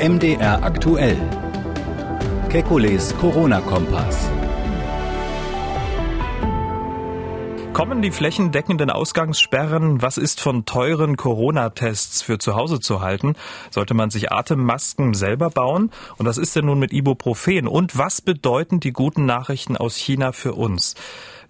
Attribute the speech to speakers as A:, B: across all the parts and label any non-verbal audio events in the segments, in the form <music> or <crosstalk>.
A: MDR aktuell. Kekules Corona-Kompass.
B: Kommen die flächendeckenden Ausgangssperren? Was ist von teuren Corona-Tests für zu Hause zu halten? Sollte man sich Atemmasken selber bauen? Und was ist denn nun mit Ibuprofen? Und was bedeuten die guten Nachrichten aus China für uns?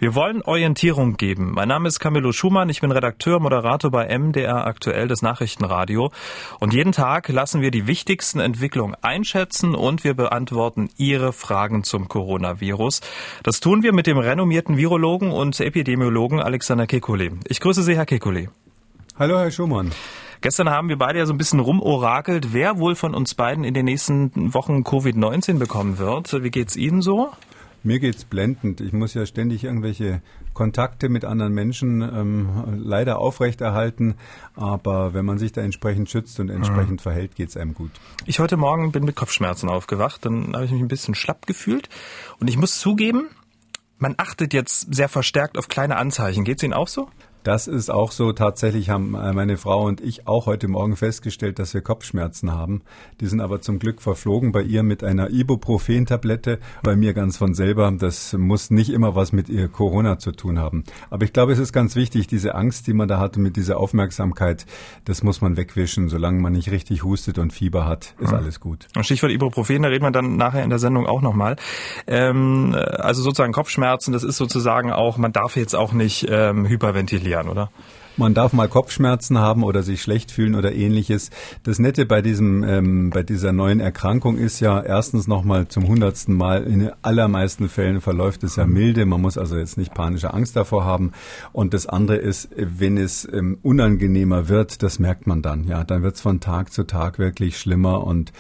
B: Wir wollen Orientierung geben. Mein Name ist Camillo Schumann. Ich bin Redakteur, Moderator bei MDR aktuell des Nachrichtenradio. Und jeden Tag lassen wir die wichtigsten Entwicklungen einschätzen und wir beantworten Ihre Fragen zum Coronavirus. Das tun wir mit dem renommierten Virologen und Epidemiologen Alexander Kekulé. Ich grüße Sie, Herr Kekulé.
C: Hallo, Herr Schumann.
B: Gestern haben wir beide ja so ein bisschen rumorakelt, wer wohl von uns beiden in den nächsten Wochen Covid-19 bekommen wird. Wie geht's Ihnen so?
C: Mir geht's blendend. Ich muss ja ständig irgendwelche Kontakte mit anderen Menschen ähm, leider aufrechterhalten. Aber wenn man sich da entsprechend schützt und entsprechend mhm. verhält, geht's einem gut.
B: Ich heute Morgen bin mit Kopfschmerzen aufgewacht. Dann habe ich mich ein bisschen schlapp gefühlt. Und ich muss zugeben, man achtet jetzt sehr verstärkt auf kleine Anzeichen. Geht's Ihnen auch so?
C: Das ist auch so. Tatsächlich haben äh, meine Frau und ich auch heute Morgen festgestellt, dass wir Kopfschmerzen haben. Die sind aber zum Glück verflogen. Bei ihr mit einer Ibuprofen-Tablette, bei mir ganz von selber. Das muss nicht immer was mit ihr Corona zu tun haben. Aber ich glaube, es ist ganz wichtig, diese Angst, die man da hatte mit dieser Aufmerksamkeit, das muss man wegwischen. Solange man nicht richtig hustet und Fieber hat, ist ja. alles gut.
B: Stichwort Ibuprofen, da reden wir dann nachher in der Sendung auch nochmal. Ähm, also sozusagen Kopfschmerzen, das ist sozusagen auch, man darf jetzt auch nicht ähm, hyperventilieren erklären, oder?
C: Man darf mal Kopfschmerzen haben oder sich schlecht fühlen oder ähnliches. Das Nette bei diesem, ähm, bei dieser neuen Erkrankung ist ja erstens nochmal zum hundertsten Mal in den allermeisten Fällen verläuft es ja milde. Man muss also jetzt nicht panische Angst davor haben. Und das andere ist, wenn es ähm, unangenehmer wird, das merkt man dann. Ja, dann wird es von Tag zu Tag wirklich schlimmer. Und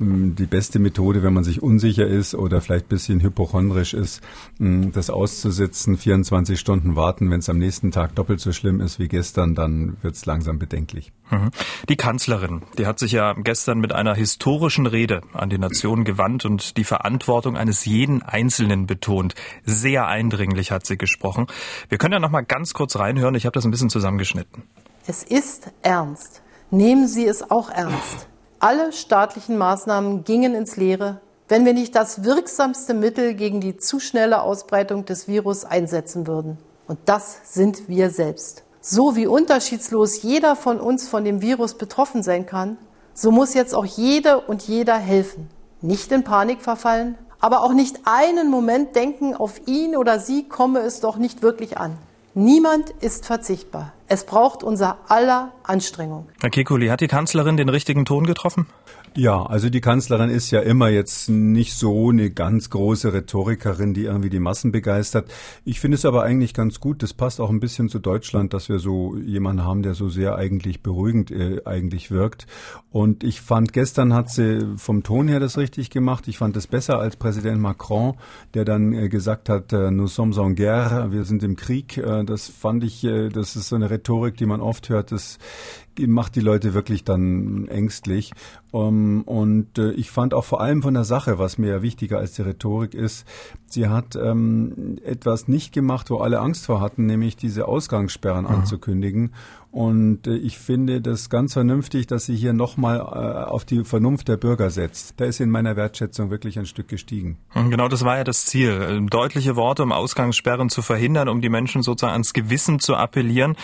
C: ähm, die beste Methode, wenn man sich unsicher ist oder vielleicht bisschen hypochondrisch ist, ähm, das auszusitzen, 24 Stunden warten, wenn es am nächsten Tag doppelt so schlimm ist wie gestern gestern, dann wird es langsam bedenklich.
B: Mhm. Die Kanzlerin, die hat sich ja gestern mit einer historischen Rede an die Nation gewandt und die Verantwortung eines jeden Einzelnen betont. Sehr eindringlich hat sie gesprochen. Wir können ja noch mal ganz kurz reinhören. Ich habe das ein bisschen zusammengeschnitten.
D: Es ist ernst. Nehmen Sie es auch ernst. Alle staatlichen Maßnahmen gingen ins Leere, wenn wir nicht das wirksamste Mittel gegen die zu schnelle Ausbreitung des Virus einsetzen würden. Und das sind wir selbst. So wie unterschiedslos jeder von uns von dem Virus betroffen sein kann, so muss jetzt auch jede und jeder helfen. Nicht in Panik verfallen, aber auch nicht einen Moment denken, auf ihn oder sie komme es doch nicht wirklich an. Niemand ist verzichtbar. Es braucht unser aller Anstrengung.
B: Herr Kekulé, hat die Kanzlerin den richtigen Ton getroffen?
C: Ja, also die Kanzlerin ist ja immer jetzt nicht so eine ganz große Rhetorikerin, die irgendwie die Massen begeistert. Ich finde es aber eigentlich ganz gut. Das passt auch ein bisschen zu Deutschland, dass wir so jemanden haben, der so sehr eigentlich beruhigend äh, eigentlich wirkt. Und ich fand, gestern hat sie vom Ton her das richtig gemacht. Ich fand es besser als Präsident Macron, der dann äh, gesagt hat, äh, nous sommes en guerre, wir sind im Krieg. Äh, das fand ich, äh, das ist so eine Rhetorik, die man oft hört. Das macht die Leute wirklich dann ängstlich. Um, ähm, und äh, ich fand auch vor allem von der Sache, was mir wichtiger als die Rhetorik ist, sie hat ähm, etwas nicht gemacht, wo alle Angst vor hatten, nämlich diese Ausgangssperren mhm. anzukündigen. Und äh, ich finde das ganz vernünftig, dass sie hier nochmal äh, auf die Vernunft der Bürger setzt. Da ist in meiner Wertschätzung wirklich ein Stück gestiegen.
B: Mhm, genau, das war ja das Ziel. Äh, deutliche Worte, um Ausgangssperren zu verhindern, um die Menschen sozusagen ans Gewissen zu appellieren.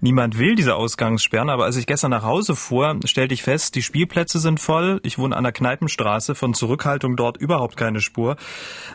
B: Niemand will diese Ausgangssperren, aber als ich gestern nach Hause fuhr, stellte ich fest, die Spielplätze sind voll. Ich wohne an der Kneipenstraße, von Zurückhaltung dort überhaupt keine Spur.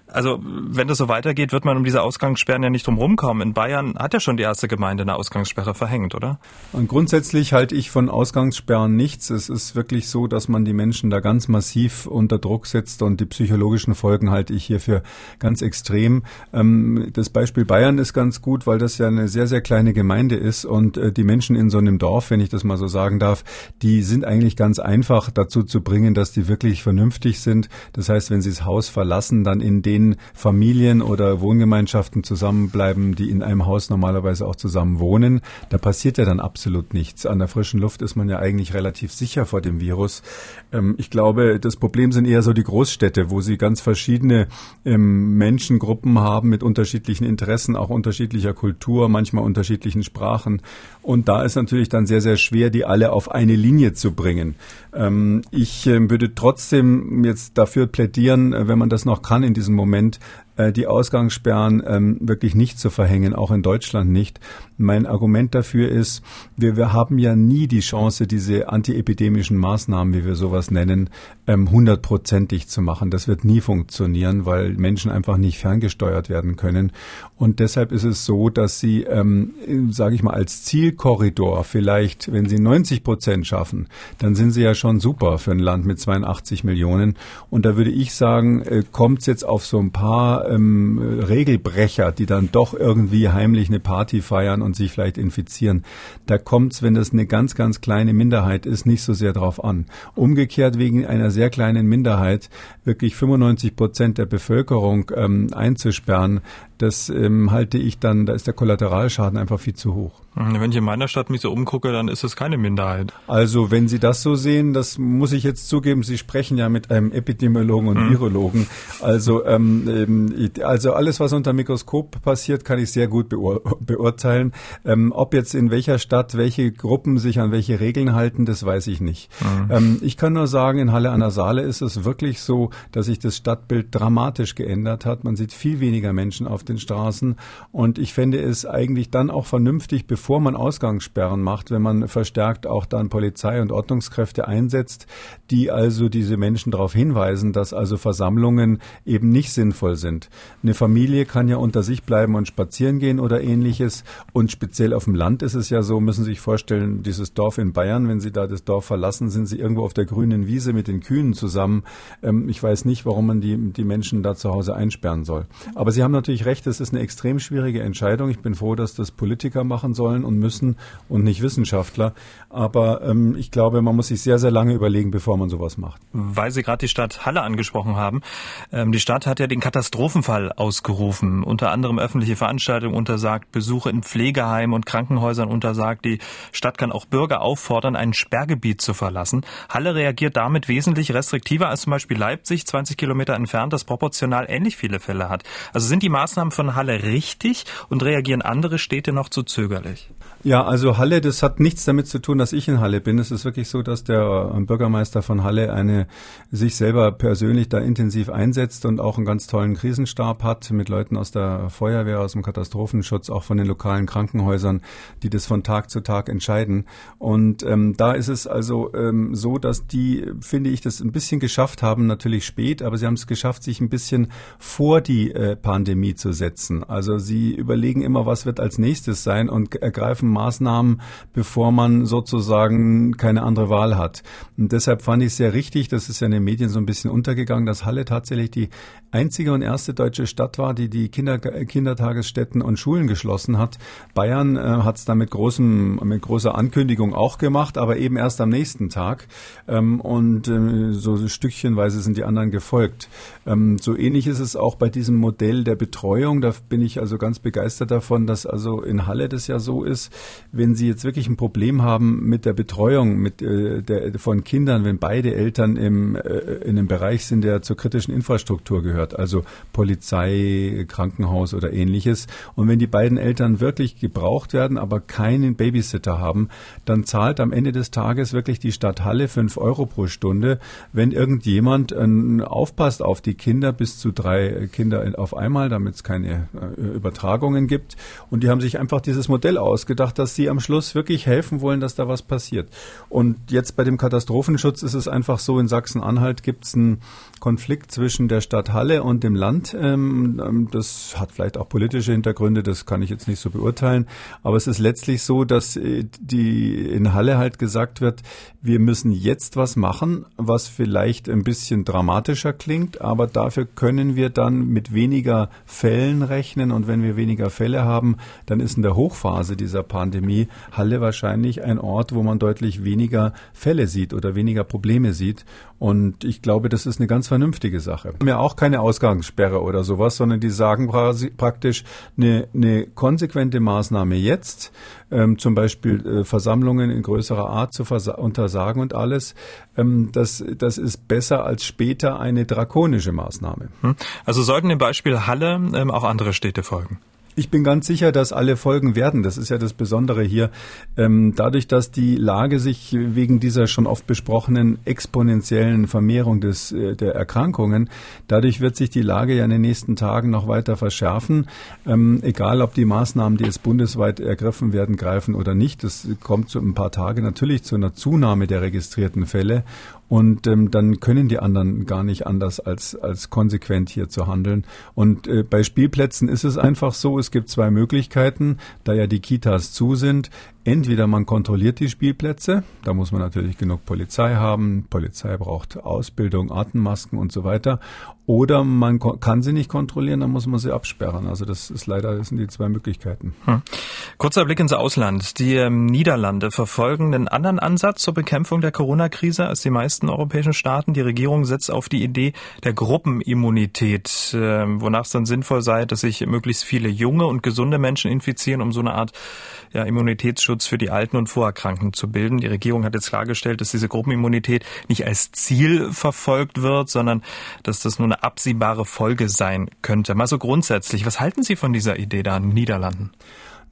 B: Also, wenn das so weitergeht, wird man um diese Ausgangssperren ja nicht drum rumkommen. In Bayern hat ja schon die erste Gemeinde eine Ausgangssperre verhängt, oder?
C: Und grundsätzlich halte ich von Ausgangssperren nichts. Es ist wirklich so, dass man die Menschen da ganz massiv unter Druck setzt und die psychologischen Folgen halte ich hier für ganz extrem. Ähm, das Beispiel Bayern ist ganz gut, weil das ja eine sehr, sehr kleine Gemeinde ist und äh, die Menschen in so einem Dorf, wenn ich das mal so sagen darf, die sind eigentlich ganz einfach dazu zu bringen, dass die wirklich vernünftig sind. Das heißt, wenn sie das Haus verlassen, dann in den Familien oder Wohngemeinschaften zusammenbleiben, die in einem Haus normalerweise auch zusammen wohnen. Da passiert ja dann absolut nichts. An der frischen Luft ist man ja eigentlich relativ sicher vor dem Virus. Ähm, ich glaube, das Problem sind eher so die Großstädte, wo sie ganz verschiedene ähm, Menschengruppen haben mit unterschiedlichen Interessen, auch unterschiedlicher Kultur, manchmal unterschiedlichen Sprachen. Und da ist natürlich dann sehr, sehr schwer, die alle auf eine Linie zu bringen. Ähm, ich äh, würde trotzdem jetzt dafür plädieren, äh, wenn man das noch kann in diesem Moment, die Ausgangssperren ähm, wirklich nicht zu verhängen, auch in Deutschland nicht. Mein Argument dafür ist, wir, wir haben ja nie die Chance, diese antiepidemischen Maßnahmen, wie wir sowas nennen, ähm, hundertprozentig zu machen. Das wird nie funktionieren, weil Menschen einfach nicht ferngesteuert werden können. Und deshalb ist es so, dass sie, ähm, sage ich mal, als Zielkorridor vielleicht, wenn sie 90 Prozent schaffen, dann sind sie ja schon super für ein Land mit 82 Millionen. Und da würde ich sagen, äh, kommt jetzt auf so ein paar ähm, Regelbrecher, die dann doch irgendwie heimlich eine Party feiern und sich vielleicht infizieren. Da kommt es, wenn das eine ganz, ganz kleine Minderheit ist, nicht so sehr drauf an. Umgekehrt wegen einer sehr kleinen Minderheit wirklich 95 Prozent der Bevölkerung ähm, einzusperren, das ähm, halte ich dann, da ist der Kollateralschaden einfach viel zu hoch.
B: Mhm, wenn ich in meiner Stadt mich so umgucke, dann ist es keine Minderheit.
C: Also wenn Sie das so sehen, das muss ich jetzt zugeben, Sie sprechen ja mit einem Epidemiologen und mhm. Virologen. Also, ähm, ähm also alles, was unter Mikroskop passiert, kann ich sehr gut beur beurteilen. Ähm, ob jetzt in welcher Stadt welche Gruppen sich an welche Regeln halten, das weiß ich nicht. Mhm. Ähm, ich kann nur sagen, in Halle an der Saale ist es wirklich so, dass sich das Stadtbild dramatisch geändert hat. Man sieht viel weniger Menschen auf den Straßen und ich fände es eigentlich dann auch vernünftig, bevor bevor man Ausgangssperren macht, wenn man verstärkt auch dann Polizei und Ordnungskräfte einsetzt, die also diese Menschen darauf hinweisen, dass also Versammlungen eben nicht sinnvoll sind. Eine Familie kann ja unter sich bleiben und spazieren gehen oder ähnliches. Und speziell auf dem Land ist es ja so, müssen Sie sich vorstellen, dieses Dorf in Bayern, wenn Sie da das Dorf verlassen, sind Sie irgendwo auf der grünen Wiese mit den Kühen zusammen. Ähm, ich weiß nicht, warum man die, die Menschen da zu Hause einsperren soll. Aber Sie haben natürlich recht, es ist eine extrem schwierige Entscheidung. Ich bin froh, dass das Politiker machen sollen sollen und müssen und nicht Wissenschaftler. Aber ähm, ich glaube, man muss sich sehr, sehr lange überlegen, bevor man sowas macht.
B: Weil Sie gerade die Stadt Halle angesprochen haben. Ähm, die Stadt hat ja den Katastrophenfall ausgerufen. Unter anderem öffentliche Veranstaltungen untersagt, Besuche in Pflegeheimen und Krankenhäusern untersagt. Die Stadt kann auch Bürger auffordern, ein Sperrgebiet zu verlassen. Halle reagiert damit wesentlich restriktiver als zum Beispiel Leipzig, 20 Kilometer entfernt, das proportional ähnlich viele Fälle hat. Also sind die Maßnahmen von Halle richtig und reagieren andere Städte noch zu zögerlich?
C: Ja, also Halle, das hat nichts damit zu tun, dass ich in Halle bin. Es ist wirklich so, dass der ähm, Bürgermeister von Halle eine sich selber persönlich da intensiv einsetzt und auch einen ganz tollen Krisenstab hat mit Leuten aus der Feuerwehr, aus dem Katastrophenschutz, auch von den lokalen Krankenhäusern, die das von Tag zu Tag entscheiden. Und ähm, da ist es also ähm, so, dass die, finde ich, das ein bisschen geschafft haben, natürlich spät, aber sie haben es geschafft, sich ein bisschen vor die äh, Pandemie zu setzen. Also sie überlegen immer, was wird als nächstes sein und ergreifen Maßnahmen, bevor man sozusagen keine andere Wahl hat. Und deshalb fand ich es sehr richtig, das ist ja in den Medien so ein bisschen untergegangen, dass Halle tatsächlich die einzige und erste deutsche Stadt war, die die Kinder, Kindertagesstätten und Schulen geschlossen hat. Bayern äh, hat es dann mit, großem, mit großer Ankündigung auch gemacht, aber eben erst am nächsten Tag. Ähm, und äh, so stückchenweise sind die anderen gefolgt. Ähm, so ähnlich ist es auch bei diesem Modell der Betreuung. Da bin ich also ganz begeistert davon, dass also in Halle das ja so ist, wenn Sie jetzt wirklich ein Problem haben mit der Betreuung mit, äh, der, von Kindern, wenn beide Eltern im, äh, in einem Bereich sind, der zur kritischen Infrastruktur gehört, also Polizei, Krankenhaus oder ähnliches, und wenn die beiden Eltern wirklich gebraucht werden, aber keinen Babysitter haben, dann zahlt am Ende des Tages wirklich die Stadt Halle fünf Euro pro Stunde, wenn irgendjemand äh, aufpasst auf die Kinder, bis zu drei Kinder auf einmal, damit es keine äh, Übertragungen gibt. Und die haben sich einfach dieses Modell ausgedacht, dass sie am Schluss wirklich helfen wollen, dass da was passiert. Und jetzt bei dem Katastrophenschutz ist es einfach so, in Sachsen-Anhalt gibt es einen Konflikt zwischen der Stadt Halle und dem Land. Ähm, ähm, das hat vielleicht auch politische Hintergründe, das kann ich jetzt nicht so beurteilen. Aber es ist letztlich so, dass äh, die in Halle halt gesagt wird, wir müssen jetzt was machen, was vielleicht ein bisschen dramatischer klingt, aber dafür können wir dann mit weniger Fällen rechnen. Und wenn wir weniger Fälle haben, dann ist in der Hochphase dieser Pandemie Halle wahrscheinlich ein Ort, wo man deutlich weniger Fälle sieht oder weniger Probleme sieht. Und ich glaube, das ist eine ganz vernünftige Sache. Wir haben ja auch keine Ausgangssperre oder sowas, sondern die sagen praktisch eine, eine konsequente Maßnahme jetzt, ähm, zum Beispiel äh, Versammlungen in größerer Art zu untersagen und alles, ähm, das, das ist besser als später eine drakonische Maßnahme. Hm.
B: Also sollten im Beispiel Halle ähm, auch andere Städte folgen?
C: Ich bin ganz sicher, dass alle folgen werden. Das ist ja das Besondere hier. Ähm, dadurch, dass die Lage sich wegen dieser schon oft besprochenen exponentiellen Vermehrung des, äh, der Erkrankungen, dadurch wird sich die Lage ja in den nächsten Tagen noch weiter verschärfen. Ähm, egal, ob die Maßnahmen, die jetzt bundesweit ergriffen werden, greifen oder nicht. Das kommt so ein paar Tage natürlich zu einer Zunahme der registrierten Fälle. Und ähm, dann können die anderen gar nicht anders als, als konsequent hier zu handeln. Und äh, bei Spielplätzen ist es einfach so, es gibt zwei Möglichkeiten, da ja die Kitas zu sind. Entweder man kontrolliert die Spielplätze, da muss man natürlich genug Polizei haben, Polizei braucht Ausbildung, Atemmasken und so weiter, oder man kann sie nicht kontrollieren, dann muss man sie absperren. Also das ist leider, das sind die zwei Möglichkeiten. Hm.
B: Kurzer Blick ins Ausland. Die ähm, Niederlande verfolgen einen anderen Ansatz zur Bekämpfung der Corona-Krise als die meisten europäischen Staaten. Die Regierung setzt auf die Idee der Gruppenimmunität, äh, wonach es dann sinnvoll sei, dass sich möglichst viele junge und gesunde Menschen infizieren, um so eine Art ja, Immunitätsschutz für die Alten und Vorerkrankten zu bilden. Die Regierung hat jetzt klargestellt, dass diese Gruppenimmunität nicht als Ziel verfolgt wird, sondern dass das nur eine absehbare Folge sein könnte. Mal so grundsätzlich, was halten Sie von dieser Idee da in den Niederlanden?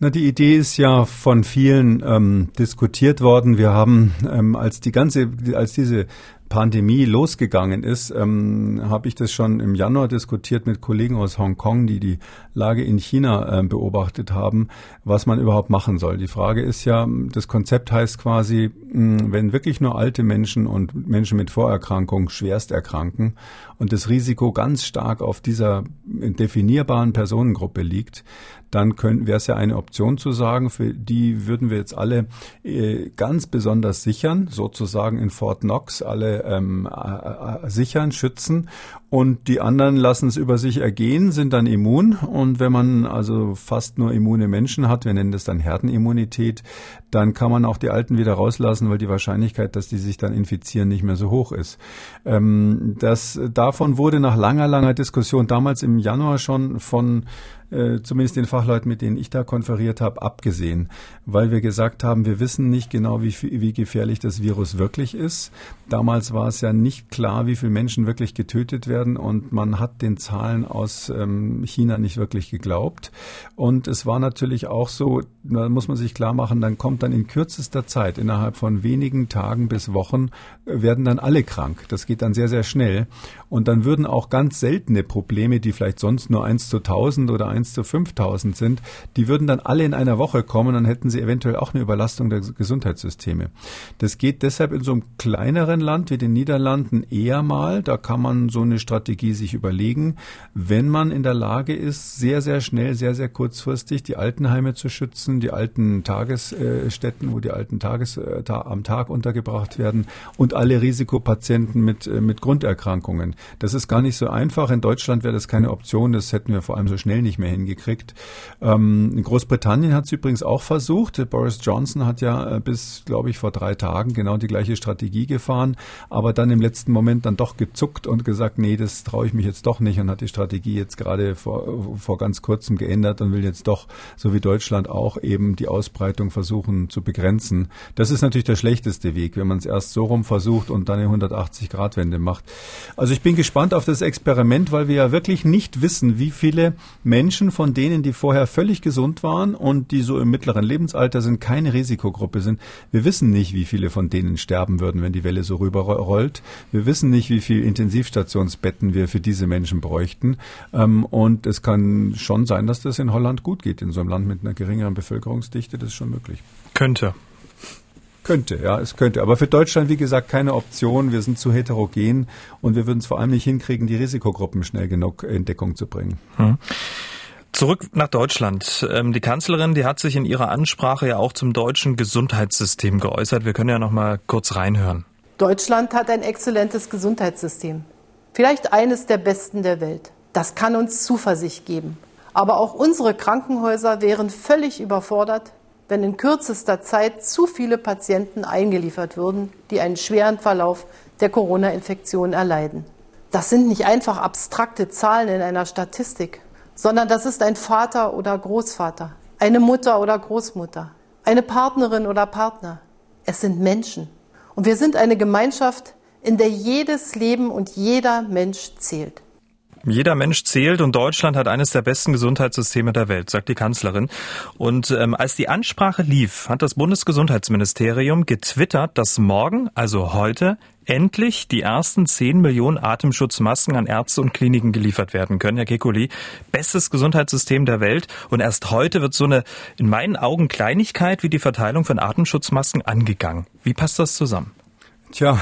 C: Na, die Idee ist ja von vielen ähm, diskutiert worden. Wir haben, ähm, als die ganze, als diese Pandemie losgegangen ist, ähm, habe ich das schon im Januar diskutiert mit Kollegen aus Hongkong, die die Lage in China äh, beobachtet haben, was man überhaupt machen soll. Die Frage ist ja, das Konzept heißt quasi, mh, wenn wirklich nur alte Menschen und Menschen mit Vorerkrankung schwerst erkranken und das Risiko ganz stark auf dieser definierbaren Personengruppe liegt, dann wäre es ja eine Option zu sagen, für die würden wir jetzt alle äh, ganz besonders sichern, sozusagen in Fort Knox alle ähm, äh, sichern, schützen. Und die anderen lassen es über sich ergehen, sind dann immun. Und wenn man also fast nur immune Menschen hat, wir nennen das dann Herdenimmunität, dann kann man auch die Alten wieder rauslassen, weil die Wahrscheinlichkeit, dass die sich dann infizieren, nicht mehr so hoch ist. Ähm, das, davon wurde nach langer, langer Diskussion damals im Januar schon von äh, zumindest den Fachleuten, mit denen ich da konferiert habe, abgesehen, weil wir gesagt haben, wir wissen nicht genau, wie, wie gefährlich das Virus wirklich ist. Damals war es ja nicht klar, wie viele Menschen wirklich getötet werden und man hat den Zahlen aus ähm, China nicht wirklich geglaubt. Und es war natürlich auch so, da muss man sich klar machen, dann kommt dann in kürzester Zeit, innerhalb von wenigen Tagen bis Wochen, äh, werden dann alle krank. Das geht dann sehr, sehr schnell. Und dann würden auch ganz seltene Probleme, die vielleicht sonst nur eins zu tausend oder eins 1 zu 5000 sind, die würden dann alle in einer Woche kommen, dann hätten sie eventuell auch eine Überlastung der Gesundheitssysteme. Das geht deshalb in so einem kleineren Land wie den Niederlanden eher mal. Da kann man so eine Strategie sich überlegen, wenn man in der Lage ist, sehr, sehr schnell, sehr, sehr kurzfristig die Altenheime zu schützen, die alten Tagesstätten, wo die alten Tages äh, am Tag untergebracht werden und alle Risikopatienten mit, äh, mit Grunderkrankungen. Das ist gar nicht so einfach. In Deutschland wäre das keine Option. Das hätten wir vor allem so schnell nicht mehr hingekriegt. Ähm, in Großbritannien hat es übrigens auch versucht. Boris Johnson hat ja äh, bis, glaube ich, vor drei Tagen genau die gleiche Strategie gefahren, aber dann im letzten Moment dann doch gezuckt und gesagt, nee, das traue ich mich jetzt doch nicht und hat die Strategie jetzt gerade vor, vor ganz kurzem geändert und will jetzt doch, so wie Deutschland auch, eben die Ausbreitung versuchen zu begrenzen. Das ist natürlich der schlechteste Weg, wenn man es erst so rum versucht und dann eine 180-Grad-Wende macht. Also ich bin gespannt auf das Experiment, weil wir ja wirklich nicht wissen, wie viele Menschen von denen, die vorher völlig gesund waren und die so im mittleren Lebensalter sind, keine Risikogruppe sind. Wir wissen nicht, wie viele von denen sterben würden, wenn die Welle so rüberrollt. Wir wissen nicht, wie viele Intensivstationsbetten wir für diese Menschen bräuchten. Ähm, und es kann schon sein, dass das in Holland gut geht. In so einem Land mit einer geringeren Bevölkerungsdichte, das ist schon möglich.
B: Könnte.
C: Könnte, ja, es könnte. Aber für Deutschland, wie gesagt, keine Option. Wir sind zu heterogen und wir würden es vor allem nicht hinkriegen, die Risikogruppen schnell genug in Deckung zu bringen. Hm.
B: Zurück nach Deutschland. Ähm, die Kanzlerin, die hat sich in ihrer Ansprache ja auch zum deutschen Gesundheitssystem geäußert. Wir können ja noch mal kurz reinhören.
D: Deutschland hat ein exzellentes Gesundheitssystem. Vielleicht eines der besten der Welt. Das kann uns Zuversicht geben. Aber auch unsere Krankenhäuser wären völlig überfordert, wenn in kürzester Zeit zu viele Patienten eingeliefert würden, die einen schweren Verlauf der Corona-Infektion erleiden. Das sind nicht einfach abstrakte Zahlen in einer Statistik, sondern das ist ein Vater oder Großvater, eine Mutter oder Großmutter, eine Partnerin oder Partner. Es sind Menschen. Und wir sind eine Gemeinschaft, in der jedes Leben und jeder Mensch zählt.
B: Jeder Mensch zählt und Deutschland hat eines der besten Gesundheitssysteme der Welt, sagt die Kanzlerin. Und ähm, als die Ansprache lief, hat das Bundesgesundheitsministerium getwittert, dass morgen, also heute, endlich die ersten 10 Millionen Atemschutzmasken an Ärzte und Kliniken geliefert werden können. Herr Kekuli, bestes Gesundheitssystem der Welt. Und erst heute wird so eine, in meinen Augen, Kleinigkeit wie die Verteilung von Atemschutzmasken angegangen. Wie passt das zusammen?
C: Tja,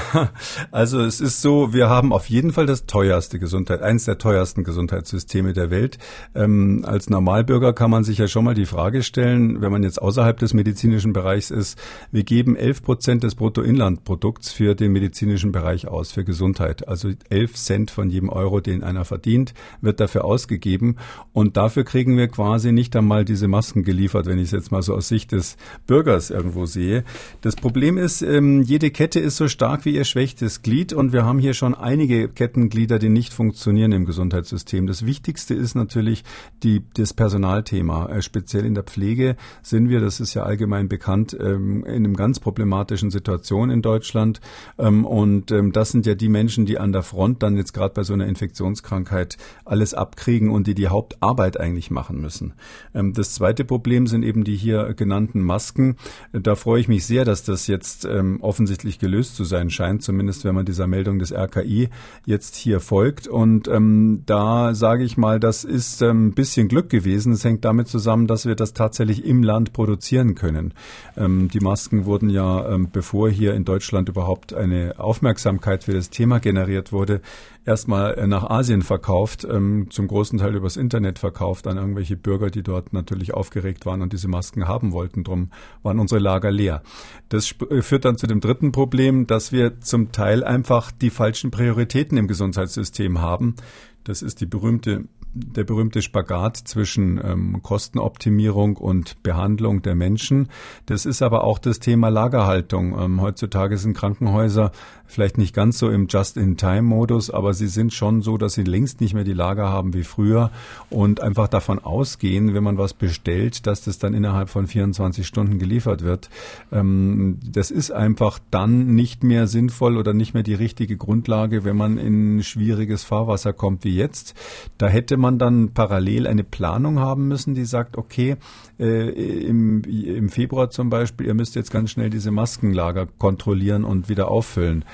C: also es ist so, wir haben auf jeden Fall das teuerste Gesundheit, eines der teuersten Gesundheitssysteme der Welt. Ähm, als Normalbürger kann man sich ja schon mal die Frage stellen, wenn man jetzt außerhalb des medizinischen Bereichs ist, wir geben 11 Prozent des Bruttoinlandprodukts für den medizinischen Bereich aus, für Gesundheit. Also 11 Cent von jedem Euro, den einer verdient, wird dafür ausgegeben. Und dafür kriegen wir quasi nicht einmal diese Masken geliefert, wenn ich es jetzt mal so aus Sicht des Bürgers irgendwo sehe. Das Problem ist, ähm, jede Kette ist so stark wie ihr schwächstes Glied und wir haben hier schon einige Kettenglieder, die nicht funktionieren im Gesundheitssystem. Das Wichtigste ist natürlich die, das Personalthema. Äh, speziell in der Pflege sind wir, das ist ja allgemein bekannt, ähm, in einem ganz problematischen Situation in Deutschland. Ähm, und ähm, das sind ja die Menschen, die an der Front dann jetzt gerade bei so einer Infektionskrankheit alles abkriegen und die die Hauptarbeit eigentlich machen müssen. Das zweite Problem sind eben die hier genannten Masken. Da freue ich mich sehr, dass das jetzt offensichtlich gelöst zu sein scheint, zumindest wenn man dieser Meldung des RKI jetzt hier folgt. Und ähm, da sage ich mal, das ist ähm, ein bisschen Glück gewesen. Es hängt damit zusammen, dass wir das tatsächlich im Land produzieren können. Ähm, die Masken wurden ja, ähm, bevor hier in Deutschland überhaupt eine Aufmerksamkeit für das Thema generiert wurde, erstmal äh, nach Asien verkauft, ähm, zum großen Teil übers Internet verkauft an irgendwelche Bürger, die dort natürlich aufgeregt waren und diese Masken haben wollten. Drum waren unsere Lager leer. Das äh, führt dann zu dem dritten Problem, dass wir zum Teil einfach die falschen Prioritäten im Gesundheitssystem haben. Das ist die berühmte der berühmte Spagat zwischen ähm, Kostenoptimierung und Behandlung der Menschen. Das ist aber auch das Thema Lagerhaltung. Ähm, heutzutage sind Krankenhäuser vielleicht nicht ganz so im Just-in-Time-Modus, aber sie sind schon so, dass sie längst nicht mehr die Lager haben wie früher und einfach davon ausgehen, wenn man was bestellt, dass das dann innerhalb von 24 Stunden geliefert wird. Ähm, das ist einfach dann nicht mehr sinnvoll oder nicht mehr die richtige Grundlage, wenn man in schwieriges Fahrwasser kommt wie jetzt. Da hätte man dann parallel eine Planung haben müssen, die sagt, okay, äh, im, im Februar zum Beispiel, ihr müsst jetzt ganz schnell diese Maskenlager kontrollieren und wieder auffüllen.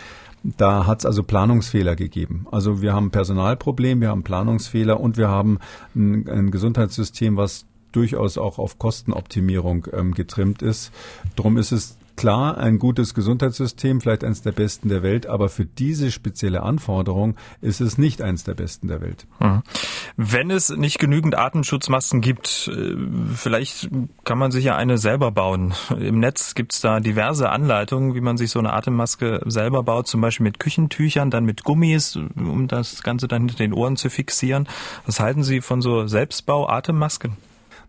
C: Da hat es also Planungsfehler gegeben. Also wir haben Personalproblem, wir haben Planungsfehler und wir haben ein, ein Gesundheitssystem, was durchaus auch auf Kostenoptimierung ähm, getrimmt ist. Drum ist es Klar, ein gutes Gesundheitssystem, vielleicht eines der besten der Welt, aber für diese spezielle Anforderung ist es nicht eines der besten der Welt.
B: Mhm. Wenn es nicht genügend Atemschutzmasken gibt, äh, vielleicht kann man sich ja eine selber bauen. Im Netz gibt es da diverse Anleitungen, wie man sich so eine Atemmaske selber baut, zum Beispiel mit Küchentüchern, dann mit Gummis, um das Ganze dann hinter den Ohren zu fixieren. Was halten Sie von so Selbstbau-Atemmasken?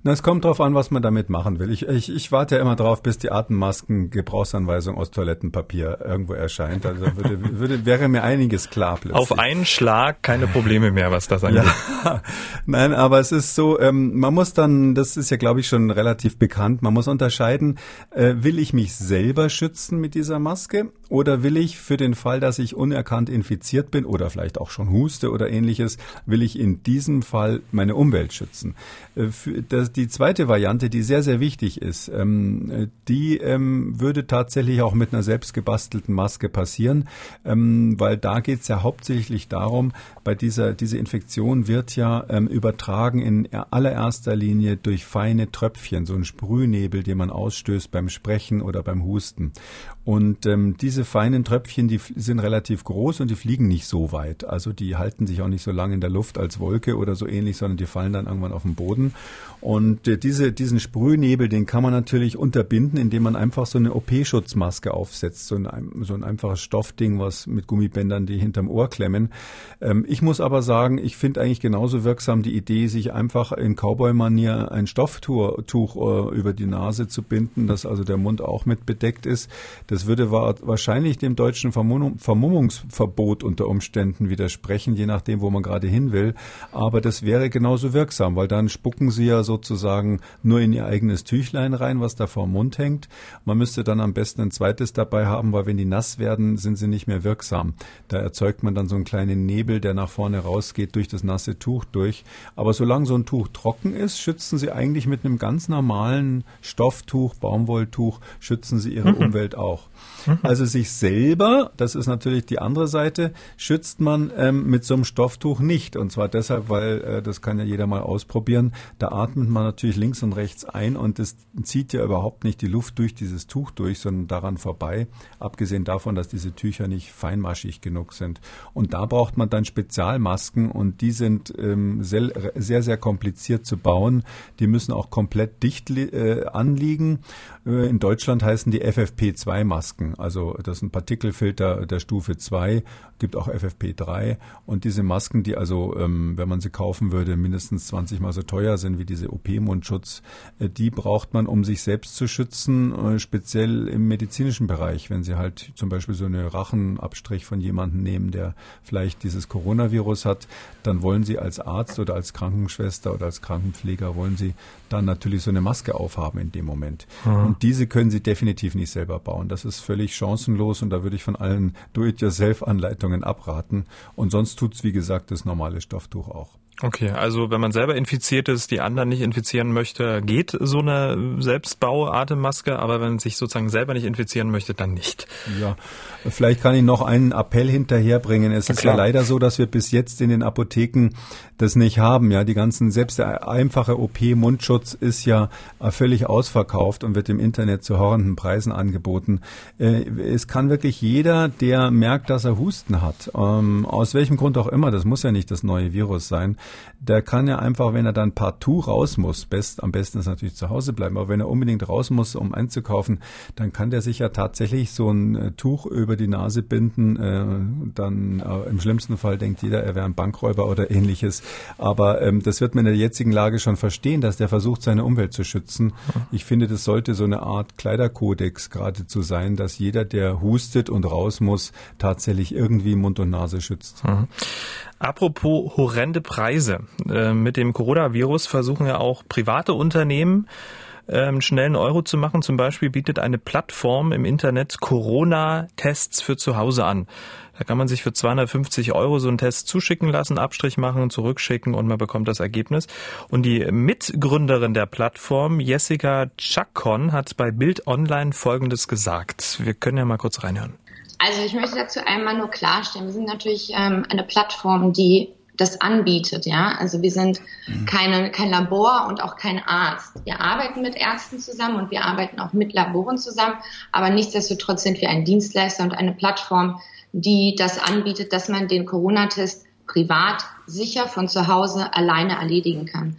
C: Na, es kommt darauf an, was man damit machen will. Ich, ich, ich warte ja immer drauf, bis die Atemmasken Gebrauchsanweisung aus Toilettenpapier irgendwo erscheint. Also würde, würde, wäre mir einiges klar
B: plötzlich. Auf einen Schlag keine Probleme mehr, was das angeht.
C: Ja. <laughs> Nein, aber es ist so, ähm, man muss dann, das ist ja glaube ich schon relativ bekannt, man muss unterscheiden, äh, will ich mich selber schützen mit dieser Maske oder will ich für den Fall, dass ich unerkannt infiziert bin oder vielleicht auch schon huste oder ähnliches, will ich in diesem Fall meine Umwelt schützen? Äh, das, die zweite Variante, die sehr, sehr wichtig ist, ähm, die ähm, würde tatsächlich auch mit einer selbst gebastelten Maske passieren, ähm, weil da geht es ja hauptsächlich darum, bei dieser diese Infektion wird ja übertragen in allererster Linie durch feine Tröpfchen, so ein Sprühnebel, den man ausstößt beim Sprechen oder beim Husten. Und ähm, diese feinen Tröpfchen, die sind relativ groß und die fliegen nicht so weit. Also die halten sich auch nicht so lange in der Luft als Wolke oder so ähnlich, sondern die fallen dann irgendwann auf den Boden. Und Und diese, diesen Sprühnebel, den kann man natürlich unterbinden, indem man einfach so eine OP-Schutzmaske aufsetzt, so ein, so ein einfaches Stoffding, was mit Gummibändern, die hinterm Ohr klemmen. Ähm, ich muss aber sagen, ich finde eigentlich genauso wirksam die Idee, sich einfach in Cowboy-Manier ein Stofftuch Tuch, äh, über die Nase zu binden, dass also der Mund auch mit bedeckt ist. Das würde wahrscheinlich dem deutschen Vermummungsverbot unter Umständen widersprechen, je nachdem, wo man gerade hin will. Aber das wäre genauso wirksam, weil dann spucken sie ja sozusagen nur in ihr eigenes Tüchlein rein, was da vor dem Mund hängt. Man müsste dann am besten ein zweites dabei haben, weil wenn die nass werden, sind sie nicht mehr wirksam. Da erzeugt man dann so einen kleinen Nebel, der nach vorne rausgeht durch das nasse Tuch durch. Aber solange so ein Tuch trocken ist, schützen sie eigentlich mit einem ganz normalen Stofftuch, Baumwolltuch, schützen sie ihre mhm. Umwelt auch. Mhm. Also sich selber, das ist natürlich die andere Seite, schützt man ähm, mit so einem Stofftuch nicht. Und zwar deshalb, weil äh, das kann ja jeder mal ausprobieren. Da atmet man natürlich links und rechts ein und es zieht ja überhaupt nicht die Luft durch dieses Tuch durch, sondern daran vorbei. Abgesehen davon, dass diese Tücher nicht feinmaschig genug sind. Und da braucht man dann Spezialmasken und die sind ähm, sehr, sehr, sehr kompliziert zu bauen. Die müssen auch komplett dicht äh, anliegen. Äh, in Deutschland heißen die FFP2-Masken. Also das ist ein Partikelfilter der Stufe 2, gibt auch FFP3. Und diese Masken, die also, ähm, wenn man sie kaufen würde, mindestens 20 mal so teuer sind wie diese OP-Mundschutz, äh, die braucht man, um sich selbst zu schützen, äh, speziell im medizinischen Bereich. Wenn Sie halt zum Beispiel so eine Rachenabstrich von jemandem nehmen, der vielleicht dieses Coronavirus hat, dann wollen Sie als Arzt oder als Krankenschwester oder als Krankenpfleger wollen Sie dann natürlich so eine Maske aufhaben in dem Moment. Mhm. Und diese können Sie definitiv nicht selber bauen. Das ist völlig chancenlos und da würde ich von allen Do-it-yourself-Anleitungen abraten. Und sonst tut's wie gesagt, das normale Stofftuch auch.
B: Okay, also wenn man selber infiziert ist, die anderen nicht infizieren möchte, geht so eine Selbstbau-Atemmaske, aber wenn man sich sozusagen selber nicht infizieren möchte, dann nicht.
C: Ja, vielleicht kann ich noch einen Appell hinterherbringen. Es ja, ist klar. ja leider so, dass wir bis jetzt in den Apotheken das nicht haben. Ja, die ganzen, selbst der einfache OP-Mundschutz ist ja völlig ausverkauft und wird im Internet zu horrenden Preisen angeboten. Äh, es kann wirklich jeder, der merkt, dass er Husten hat, ähm, aus welchem Grund auch immer, das muss ja nicht das neue Virus sein, der kann ja einfach, wenn er dann partout raus muss, best, am besten ist natürlich zu Hause bleiben, aber wenn er unbedingt raus muss, um einzukaufen, dann kann der sich ja tatsächlich so ein äh, Tuch über die Nase binden. Äh, dann äh, im schlimmsten Fall denkt jeder, er wäre ein Bankräuber oder ähnliches. Aber ähm, das wird man in der jetzigen Lage schon verstehen, dass der versucht, seine Umwelt zu schützen. Ich finde, das sollte so eine Art Kleiderkodex geradezu sein, dass jeder, der hustet und raus muss, tatsächlich irgendwie Mund und Nase schützt. Mhm.
B: Apropos horrende Preise. Äh, mit dem Coronavirus versuchen ja auch private Unternehmen, ähm, schnellen Euro zu machen. Zum Beispiel bietet eine Plattform im Internet Corona-Tests für zu Hause an. Da kann man sich für 250 Euro so einen Test zuschicken lassen, Abstrich machen, zurückschicken und man bekommt das Ergebnis. Und die Mitgründerin der Plattform, Jessica Chakon, hat bei Bild Online Folgendes gesagt. Wir können ja mal kurz reinhören.
E: Also ich möchte dazu einmal nur klarstellen, wir sind natürlich ähm, eine Plattform, die das anbietet, ja. Also wir sind keine, kein Labor und auch kein Arzt. Wir arbeiten mit Ärzten zusammen und wir arbeiten auch mit Laboren zusammen, aber nichtsdestotrotz sind wir ein Dienstleister und eine Plattform, die das anbietet, dass man den Corona-Test privat sicher von zu Hause alleine erledigen kann.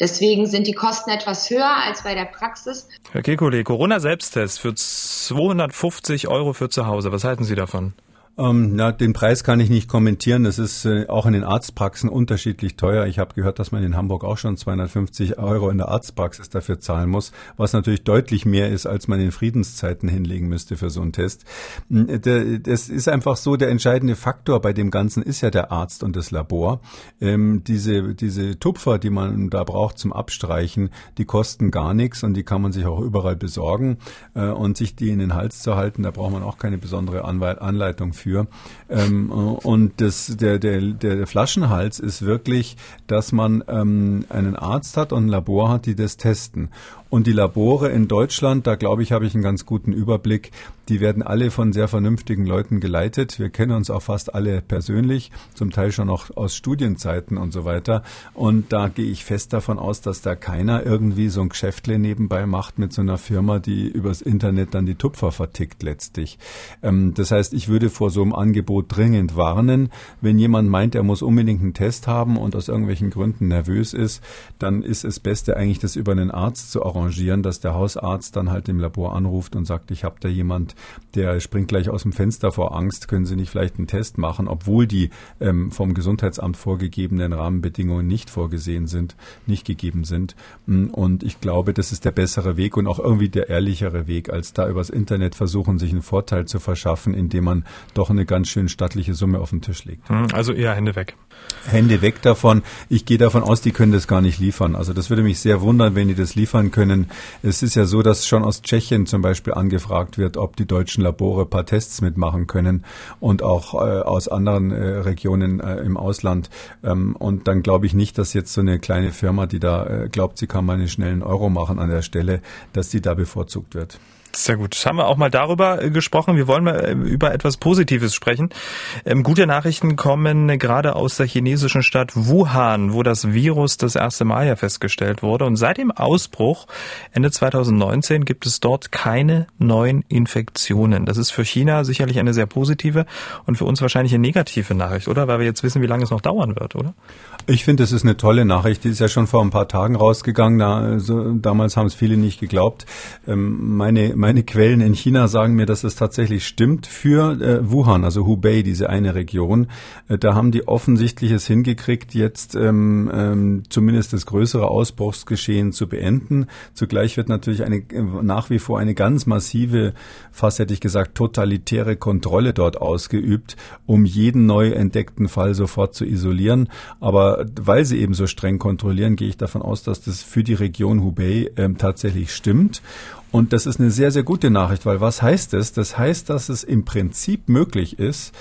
E: Deswegen sind die Kosten etwas höher als bei der Praxis.
B: Herr Kekulé, Corona-Selbsttest für 250 Euro für zu Hause. Was halten Sie davon?
C: Ähm, na, den Preis kann ich nicht kommentieren. Das ist äh, auch in den Arztpraxen unterschiedlich teuer. Ich habe gehört, dass man in Hamburg auch schon 250 Euro in der Arztpraxis dafür zahlen muss, was natürlich deutlich mehr ist, als man in Friedenszeiten hinlegen müsste für so einen Test. Hm, das ist einfach so, der entscheidende Faktor bei dem Ganzen ist ja der Arzt und das Labor. Ähm, diese, diese Tupfer, die man da braucht zum Abstreichen, die kosten gar nichts und die kann man sich auch überall besorgen. Äh, und sich die in den Hals zu halten, da braucht man auch keine besondere Anleitung für dafür. Ähm, und das, der, der, der Flaschenhals ist wirklich, dass man ähm, einen Arzt hat und ein Labor hat, die das testen. Und die Labore in Deutschland, da glaube ich, habe ich einen ganz guten Überblick. Die werden alle von sehr vernünftigen Leuten geleitet. Wir kennen uns auch fast alle persönlich, zum Teil schon auch aus Studienzeiten und so weiter. Und da gehe ich fest davon aus, dass da keiner irgendwie so ein Geschäftle nebenbei macht mit so einer Firma, die übers Internet dann die Tupfer vertickt letztlich. Ähm, das heißt, ich würde vor so einem Angebot dringend warnen. Wenn jemand meint, er muss unbedingt einen Test haben und aus irgendwelchen Gründen nervös ist, dann ist es Beste eigentlich, das über einen Arzt zu arrangieren, dass der Hausarzt dann halt im Labor anruft und sagt, ich habe da jemand, der springt gleich aus dem Fenster vor Angst, können Sie nicht vielleicht einen Test machen, obwohl die ähm, vom Gesundheitsamt vorgegebenen Rahmenbedingungen nicht vorgesehen sind, nicht gegeben sind. Mm, und ich glaube, das ist der bessere Weg und auch irgendwie der ehrlichere Weg, als da übers Internet versuchen, sich einen Vorteil zu verschaffen, indem man doch eine ganz schön stattliche Summe auf den Tisch legt.
B: Hm, also eher Hände weg.
C: Hände weg davon. Ich gehe davon aus, die können das gar nicht liefern. Also das würde mich sehr wundern, wenn die das liefern können. Es ist ja so, dass schon aus Tschechien zum Beispiel angefragt wird, ob die deutschen Labore paar Tests mitmachen können und auch äh, aus anderen äh, Regionen äh, im Ausland. Ähm, und dann glaube ich nicht, dass jetzt so eine kleine Firma, die da äh, glaubt, sie kann mal einen schnellen Euro machen an der Stelle, dass die da bevorzugt wird.
B: Sehr gut. Haben wir auch mal darüber äh, gesprochen. Wir wollen mal äh, über etwas Positives sprechen. Ähm, gute Nachrichten kommen gerade aus der chinesischen Stadt Wuhan, wo das Virus das erste Mal ja festgestellt wurde. Und seit dem Ausbruch Ende 2019 gibt es dort keine neuen Infektionen. Das ist für China sicherlich eine sehr positive und für uns wahrscheinlich eine negative Nachricht, oder? Weil wir jetzt wissen, wie lange es noch dauern wird, oder?
C: Ich finde, das ist eine tolle Nachricht. Die ist ja schon vor ein paar Tagen rausgegangen. Da, also, damals haben es viele nicht geglaubt. Ähm, meine meine Quellen in China sagen mir, dass es tatsächlich stimmt für äh, Wuhan, also Hubei, diese eine Region. Äh, da haben die offensichtlich es hingekriegt, jetzt ähm, ähm, zumindest das größere Ausbruchsgeschehen zu beenden. Zugleich wird natürlich eine äh, nach wie vor eine ganz massive, fast hätte ich gesagt, totalitäre Kontrolle dort ausgeübt, um jeden neu entdeckten Fall sofort zu isolieren. Aber weil sie eben so streng kontrollieren, gehe ich davon aus, dass das für die Region Hubei ähm, tatsächlich stimmt. Und das ist eine sehr, sehr gute Nachricht, weil was heißt es? Das heißt, dass es im Prinzip möglich ist,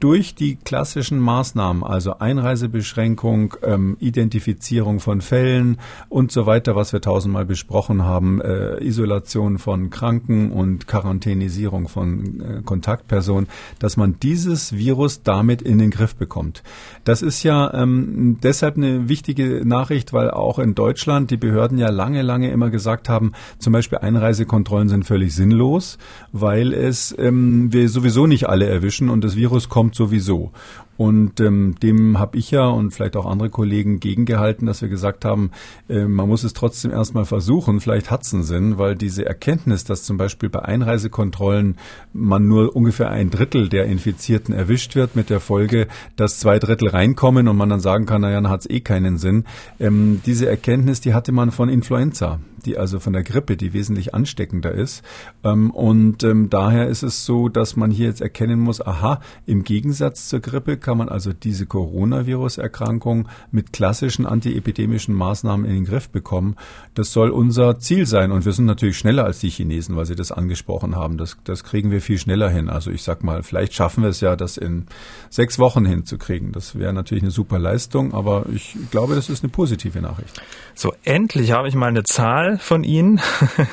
C: durch die klassischen Maßnahmen, also Einreisebeschränkung, ähm, Identifizierung von Fällen und so weiter, was wir tausendmal besprochen haben, äh, Isolation von Kranken und Quarantänisierung von äh, Kontaktpersonen, dass man dieses Virus damit in den Griff bekommt. Das ist ja ähm, deshalb eine wichtige Nachricht, weil auch in Deutschland die Behörden ja lange, lange immer gesagt haben, zum Beispiel Einreisekontrollen sind völlig sinnlos, weil es ähm, wir sowieso nicht alle erwischen und das Virus kommt kommt sowieso. Und ähm, dem habe ich ja und vielleicht auch andere Kollegen gegengehalten, dass wir gesagt haben, äh, man muss es trotzdem erstmal versuchen. Vielleicht hat es einen Sinn, weil diese Erkenntnis, dass zum Beispiel bei Einreisekontrollen man nur ungefähr ein Drittel der Infizierten erwischt wird, mit der Folge, dass zwei Drittel reinkommen und man dann sagen kann, naja, dann hat es eh keinen Sinn. Ähm, diese Erkenntnis, die hatte man von Influenza die also von der Grippe, die wesentlich ansteckender ist. Ähm, und ähm, daher ist es so, dass man hier jetzt erkennen muss, aha, im Gegensatz zur Grippe kann man also diese Coronavirus-Erkrankung mit klassischen antiepidemischen Maßnahmen in den Griff bekommen. Das soll unser Ziel sein. Und wir sind natürlich schneller als die Chinesen, weil sie das angesprochen haben. Das, das kriegen wir viel schneller hin. Also ich sag mal, vielleicht schaffen wir es ja, das in sechs Wochen hinzukriegen. Das wäre natürlich eine super Leistung, aber ich glaube, das ist eine positive Nachricht.
B: So, endlich habe ich mal eine Zahl von Ihnen,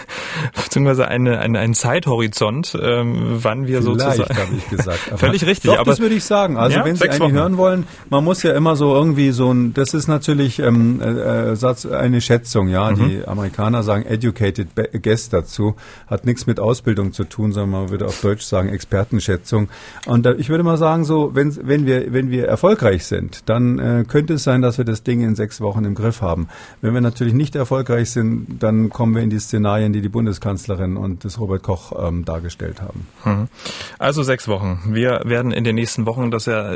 B: <laughs> beziehungsweise eine, eine, einen Zeithorizont, ähm, wann wir
C: Vielleicht,
B: sozusagen.
C: habe ich gesagt. <laughs>
B: Völlig richtig.
C: Doch, aber das würde ich sagen. Also ja, wenn Sie eine hören wollen, man muss ja immer so irgendwie so ein, das ist natürlich ähm, äh, Satz, eine Schätzung, ja. Mhm. Die Amerikaner sagen educated guess dazu, hat nichts mit Ausbildung zu tun, sondern man würde auf Deutsch sagen Expertenschätzung. Und äh, ich würde mal sagen, so wenn wenn wir wenn wir erfolgreich sind, dann äh, könnte es sein, dass wir das Ding in sechs Wochen im Griff haben. Wenn wir natürlich nicht erfolgreich sind, dann kommen wir in die Szenarien, die die Bundeskanzlerin und das Robert Koch ähm, dargestellt haben.
B: Mhm. Also sechs Wochen. Wir werden in den nächsten Wochen das ja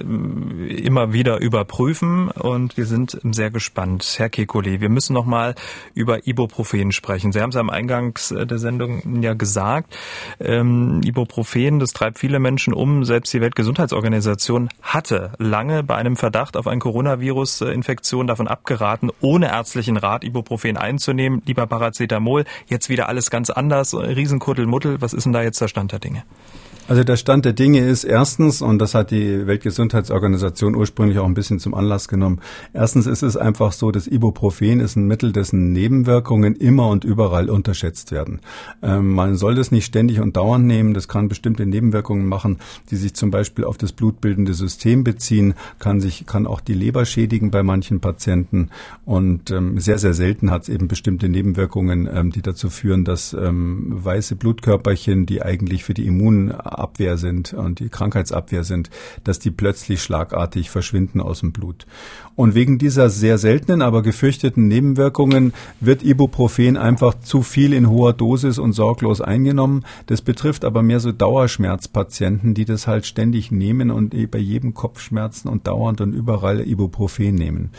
B: immer wieder überprüfen und wir sind sehr gespannt. Herr Kekulé, wir müssen noch mal über Ibuprofen sprechen. Sie haben es am Eingangs der Sendung ja gesagt. Ähm, Ibuprofen, das treibt viele Menschen um. Selbst die Weltgesundheitsorganisation hatte lange bei einem Verdacht auf ein Coronavirus-Infektion davon abgeraten, ohne ärztlichen Rat Ibuprofen einzunehmen. Lieber Paracetamol, jetzt wieder alles ganz anders, Riesenkuddelmuddel. Was ist denn da jetzt der Stand der Dinge?
C: Also der Stand der Dinge ist erstens, und das hat die Weltgesundheitsorganisation ursprünglich auch ein bisschen zum Anlass genommen, erstens ist es einfach so, dass Ibuprofen ist ein Mittel, dessen Nebenwirkungen immer und überall unterschätzt werden. Ähm, man soll das nicht ständig und dauernd nehmen, das kann bestimmte Nebenwirkungen machen, die sich zum Beispiel auf das blutbildende System beziehen, kann sich, kann auch die Leber schädigen bei manchen Patienten und ähm, sehr, sehr selten hat es eben bestimmte Nebenwirkungen, ähm, die dazu führen, dass ähm, weiße Blutkörperchen, die eigentlich für die Immun Abwehr sind und die Krankheitsabwehr sind, dass die plötzlich schlagartig verschwinden aus dem Blut. Und wegen dieser sehr seltenen, aber gefürchteten Nebenwirkungen wird Ibuprofen einfach zu viel in hoher Dosis und sorglos eingenommen. Das betrifft aber mehr so Dauerschmerzpatienten, die das halt ständig nehmen und bei jedem Kopfschmerzen und dauernd und überall Ibuprofen nehmen.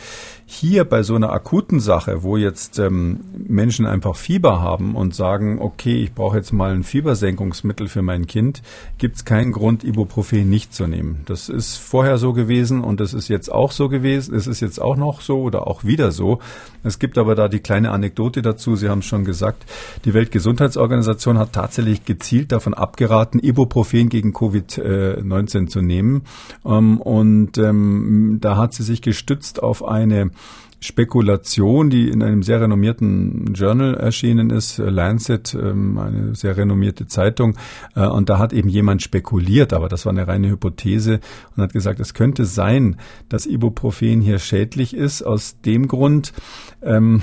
C: Hier bei so einer akuten Sache, wo jetzt ähm, Menschen einfach Fieber haben und sagen, okay, ich brauche jetzt mal ein Fiebersenkungsmittel für mein Kind, gibt es keinen Grund, Ibuprofen nicht zu nehmen. Das ist vorher so gewesen und das ist jetzt auch so gewesen. Es ist jetzt auch noch so oder auch wieder so. Es gibt aber da die kleine Anekdote dazu. Sie haben es schon gesagt. Die Weltgesundheitsorganisation hat tatsächlich gezielt davon abgeraten, Ibuprofen gegen Covid-19 zu nehmen. Ähm, und ähm, da hat sie sich gestützt auf eine Spekulation, die in einem sehr renommierten Journal erschienen ist, äh, Lancet, ähm, eine sehr renommierte Zeitung. Äh, und da hat eben jemand spekuliert, aber das war eine reine Hypothese und hat gesagt, es könnte sein, dass Ibuprofen hier schädlich ist aus dem Grund, ähm,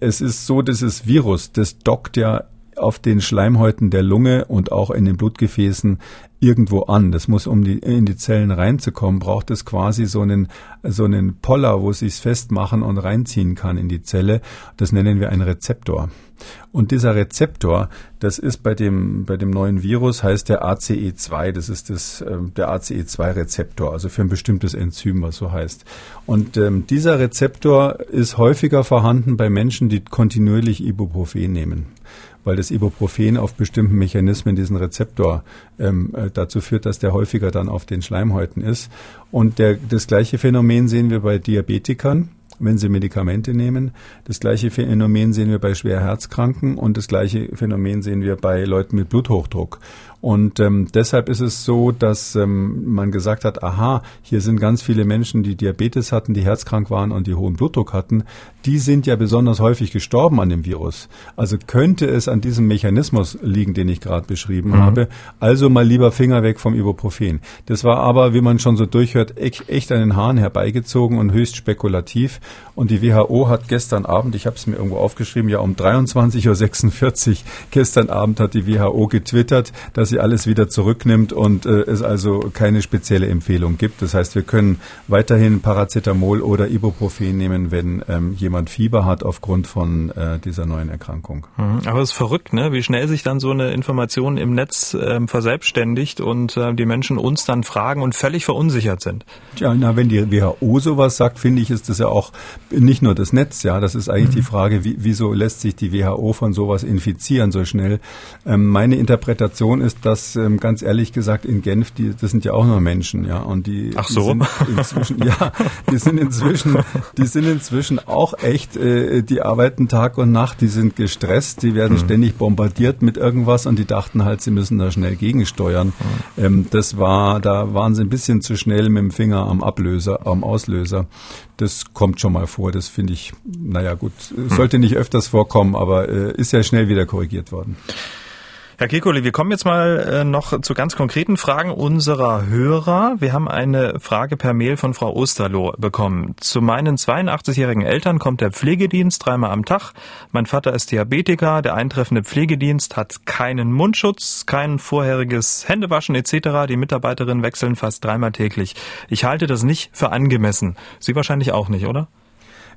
C: es ist so, dieses Virus, das dockt ja auf den Schleimhäuten der Lunge und auch in den Blutgefäßen irgendwo an. Das muss, um die, in die Zellen reinzukommen, braucht es quasi so einen, so einen Poller, wo es sich festmachen und reinziehen kann in die Zelle. Das nennen wir einen Rezeptor. Und dieser Rezeptor, das ist bei dem, bei dem neuen Virus, heißt der ACE2. Das ist das, äh, der ACE2-Rezeptor, also für ein bestimmtes Enzym, was so heißt. Und ähm, dieser Rezeptor ist häufiger vorhanden bei Menschen, die kontinuierlich Ibuprofen nehmen weil das Ibuprofen auf bestimmten Mechanismen diesen Rezeptor ähm, äh, dazu führt, dass der häufiger dann auf den Schleimhäuten ist. Und der, das gleiche Phänomen sehen wir bei Diabetikern wenn sie Medikamente nehmen. Das gleiche Phänomen sehen wir bei schwer Herzkranken und das gleiche Phänomen sehen wir bei Leuten mit Bluthochdruck. Und ähm, deshalb ist es so, dass ähm, man gesagt hat, aha, hier sind ganz viele Menschen, die Diabetes hatten, die herzkrank waren und die hohen Blutdruck hatten. Die sind ja besonders häufig gestorben an dem Virus. Also könnte es an diesem Mechanismus liegen, den ich gerade beschrieben mhm. habe. Also mal lieber Finger weg vom Ibuprofen. Das war aber, wie man schon so durchhört, echt, an den Haaren herbeigezogen und höchst spekulativ. Und die WHO hat gestern Abend, ich habe es mir irgendwo aufgeschrieben, ja um 23.46 Uhr gestern Abend hat die WHO getwittert, dass sie alles wieder zurücknimmt und äh, es also keine spezielle Empfehlung gibt. Das heißt, wir können weiterhin Paracetamol oder Ibuprofen nehmen, wenn ähm, jemand Fieber hat aufgrund von äh, dieser neuen Erkrankung.
B: Mhm. Aber es ist verrückt, ne? wie schnell sich dann so eine Information im Netz ähm, verselbstständigt und äh, die Menschen uns dann fragen und völlig verunsichert sind.
C: Ja, na, wenn die WHO sowas sagt, finde ich, ist das ja auch nicht nur das Netz, ja, das ist eigentlich mhm. die Frage, wie, wieso lässt sich die WHO von sowas infizieren so schnell. Ähm, meine Interpretation ist, dass ähm, ganz ehrlich gesagt in Genf, die, das sind ja auch nur Menschen, ja, und die,
B: Ach so.
C: die sind inzwischen, ja, die sind inzwischen, die sind inzwischen auch echt, äh, die arbeiten Tag und Nacht, die sind gestresst, die werden mhm. ständig bombardiert mit irgendwas und die dachten halt, sie müssen da schnell gegensteuern. Mhm. Ähm, das war, da waren sie ein bisschen zu schnell mit dem Finger am Ablöser, am Auslöser. Das kommt schon mal vor, das finde ich, naja gut, sollte nicht öfters vorkommen, aber äh, ist ja schnell wieder korrigiert worden.
B: Herr Kekulé, wir kommen jetzt mal äh, noch zu ganz konkreten Fragen unserer Hörer. Wir haben eine Frage per Mail von Frau Osterloh bekommen. Zu meinen 82-jährigen Eltern kommt der Pflegedienst dreimal am Tag. Mein Vater ist Diabetiker. Der eintreffende Pflegedienst hat keinen Mundschutz, kein vorheriges Händewaschen etc. Die Mitarbeiterinnen wechseln fast dreimal täglich. Ich halte das nicht für angemessen. Sie wahrscheinlich auch nicht, oder?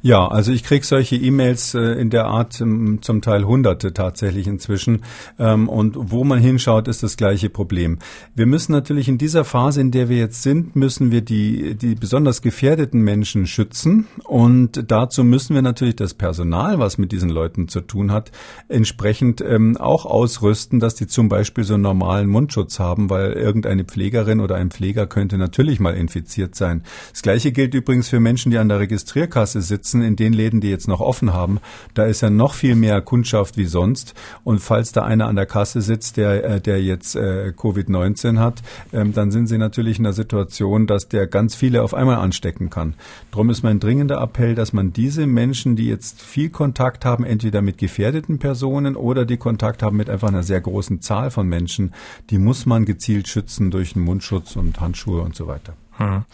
C: Ja, also ich krieg solche E-Mails äh, in der Art ähm, zum Teil hunderte tatsächlich inzwischen. Ähm, und wo man hinschaut, ist das gleiche Problem. Wir müssen natürlich in dieser Phase, in der wir jetzt sind, müssen wir die, die besonders gefährdeten Menschen schützen. Und dazu müssen wir natürlich das Personal, was mit diesen Leuten zu tun hat, entsprechend ähm, auch ausrüsten, dass die zum Beispiel so einen normalen Mundschutz haben, weil irgendeine Pflegerin oder ein Pfleger könnte natürlich mal infiziert sein. Das gleiche gilt übrigens für Menschen, die an der Registrierkasse sitzen schätzen, in den Läden, die jetzt noch offen haben, da ist ja noch viel mehr Kundschaft wie sonst. Und falls da einer an der Kasse sitzt, der, äh, der jetzt äh, Covid-19 hat, ähm, dann sind sie natürlich in der Situation, dass der ganz viele auf einmal anstecken kann. Drum ist mein dringender Appell, dass man diese Menschen, die jetzt viel Kontakt haben, entweder mit gefährdeten Personen oder die Kontakt haben mit einfach einer sehr großen Zahl von Menschen, die muss man gezielt schützen durch einen Mundschutz und Handschuhe und so weiter. Hm.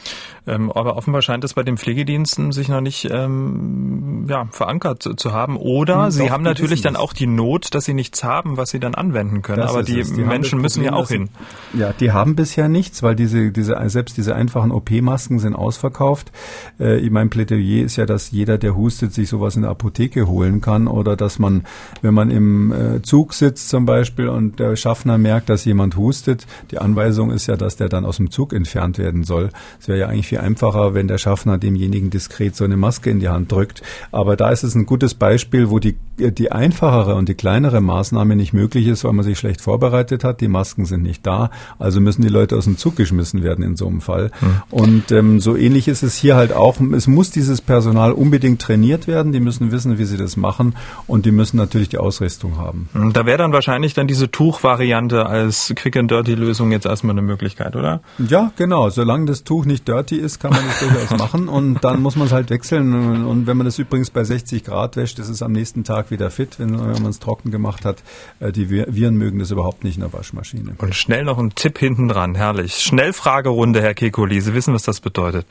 B: Ähm, aber offenbar scheint es bei den Pflegediensten sich noch nicht ähm, ja, verankert zu, zu haben. Oder hm, sie doch, haben natürlich dann auch die Not, dass sie nichts haben, was sie dann anwenden können. Das aber die, die, Menschen müssen ja auch hin.
C: Ja, die haben bisher nichts, weil diese, diese selbst diese einfachen OP-Masken sind ausverkauft. Äh, mein Plädoyer ist ja, dass jeder, der hustet, sich sowas in der Apotheke holen kann oder dass man, wenn man im äh, Zug sitzt zum Beispiel und der Schaffner merkt, dass jemand hustet, die Anweisung ist ja, dass der dann aus dem Zug entfernt werden soll. Es wäre ja eigentlich viel einfacher, wenn der Schaffner demjenigen diskret so eine Maske in die Hand drückt. Aber da ist es ein gutes Beispiel, wo die, die einfachere und die kleinere Maßnahme nicht möglich ist, weil man sich schlecht vorbereitet hat. Die Masken sind nicht da. Also müssen die Leute aus dem Zug geschmissen werden in so einem Fall. Mhm. Und ähm, so ähnlich ist es hier halt auch. Es muss dieses Personal unbedingt trainiert werden. Die müssen wissen, wie sie das machen. Und die müssen natürlich die Ausrüstung haben.
B: Hm, da wäre dann wahrscheinlich dann diese Tuchvariante als Quick and Dirty Lösung jetzt erstmal eine Möglichkeit, oder?
C: Ja, genau. Solange das Tuch nicht dirty ist, kann man das durchaus machen und dann muss man es halt wechseln. Und wenn man das übrigens bei 60 Grad wäscht, ist es am nächsten Tag wieder fit, wenn, wenn man es trocken gemacht hat. Äh, die Viren mögen das überhaupt nicht in der Waschmaschine.
B: Und schnell noch ein Tipp hinten dran, herrlich. Schnellfragerunde, Herr Kekoli, Sie wissen, was das bedeutet.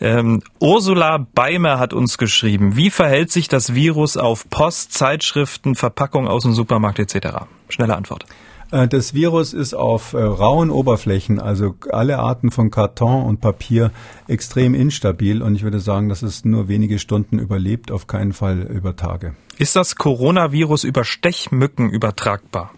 B: Ähm, Ursula Beimer hat uns geschrieben, wie verhält sich das Virus auf Post, Zeitschriften, Verpackungen aus dem Supermarkt etc.? Schnelle Antwort.
C: Äh, das Virus ist auf äh, rauen Oberflächen, also alle Arten von Karton und Papier, extrem instabil und ich würde sagen, dass es nur wenige Stunden überlebt, auf keinen Fall über Tage.
B: Ist das Coronavirus über Stechmücken übertragbar?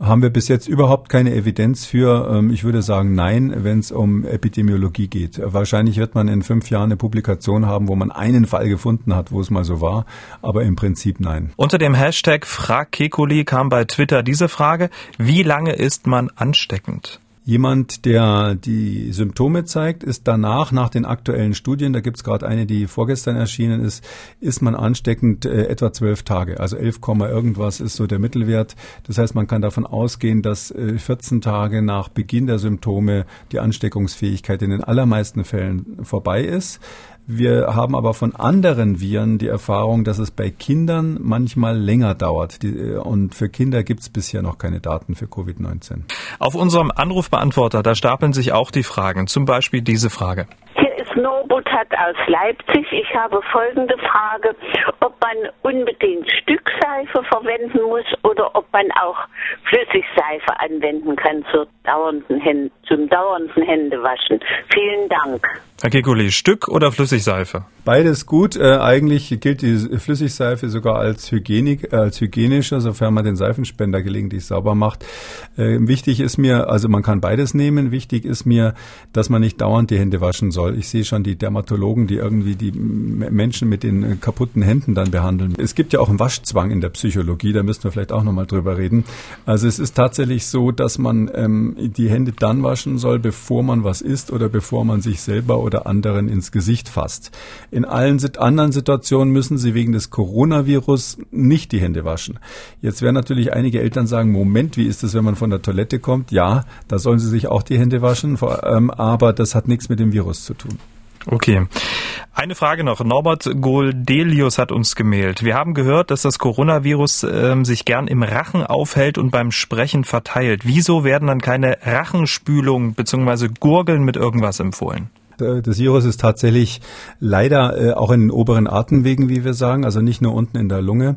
C: Haben wir bis jetzt überhaupt keine Evidenz für. Ähm, ich würde sagen, nein, wenn es um Epidemiologie geht. Wahrscheinlich wird man in fünf Jahren eine Publikation haben, wo man einen Fall gefunden hat, wo es mal so war, aber im Prinzip nein.
B: Unter dem Hashtag FragKekuli kam bei Twitter diese Frage, wie lange ist man ansteckend?
C: Jemand, der die Symptome zeigt, ist danach, nach den aktuellen Studien, da gibt es gerade eine, die vorgestern erschienen ist, ist man ansteckend äh, etwa zwölf Tage. Also 11, irgendwas ist so der Mittelwert. Das heißt, man kann davon ausgehen, dass äh, 14 Tage nach Beginn der Symptome die Ansteckungsfähigkeit in den allermeisten Fällen vorbei ist. Wir haben aber von anderen Viren die Erfahrung, dass es bei Kindern manchmal länger dauert. Äh, und für Kinder gibt es bisher noch keine Daten für Covid-19.
B: Auf unserem Anrufbeantworter, da stapeln sich auch die Fragen. Zum Beispiel diese Frage.
F: Hier ist Norbut hat aus Leipzig. Ich habe folgende Frage, ob man unbedingt Stückseife verwenden muss oder ob man auch Flüssigseife anwenden kann zur dauernden zum dauernden Händewaschen. Vielen Dank.
B: Herr Kekuli, Stück oder Flüssigseife?
C: Beides gut. Äh, eigentlich gilt die Flüssigseife sogar als, Hygienik, äh, als hygienischer, sofern man den Seifenspender gelegentlich sauber macht. Äh, wichtig ist mir, also man kann beides nehmen. Wichtig ist mir, dass man nicht dauernd die Hände waschen soll. Ich sehe schon die Dermatologen, die irgendwie die Menschen mit den äh, kaputten Händen dann behandeln. Es gibt ja auch einen Waschzwang in der Psychologie, da müssten wir vielleicht auch nochmal drüber reden. Also es ist tatsächlich so, dass man ähm, die Hände dann waschen soll, bevor man was isst oder bevor man sich selber oder anderen ins Gesicht fasst. In allen anderen Situationen müssen Sie wegen des Coronavirus nicht die Hände waschen. Jetzt werden natürlich einige Eltern sagen, Moment, wie ist das, wenn man von der Toilette kommt? Ja, da sollen Sie sich auch die Hände waschen, ähm, aber das hat nichts mit dem Virus zu tun.
B: Okay. Eine Frage noch. Norbert Goldelius hat uns gemailt. Wir haben gehört, dass das Coronavirus äh, sich gern im Rachen aufhält und beim Sprechen verteilt. Wieso werden dann keine Rachenspülungen bzw. Gurgeln mit irgendwas empfohlen?
C: Äh, das Virus ist tatsächlich leider äh, auch in den oberen Atemwegen, wie wir sagen, also nicht nur unten in der Lunge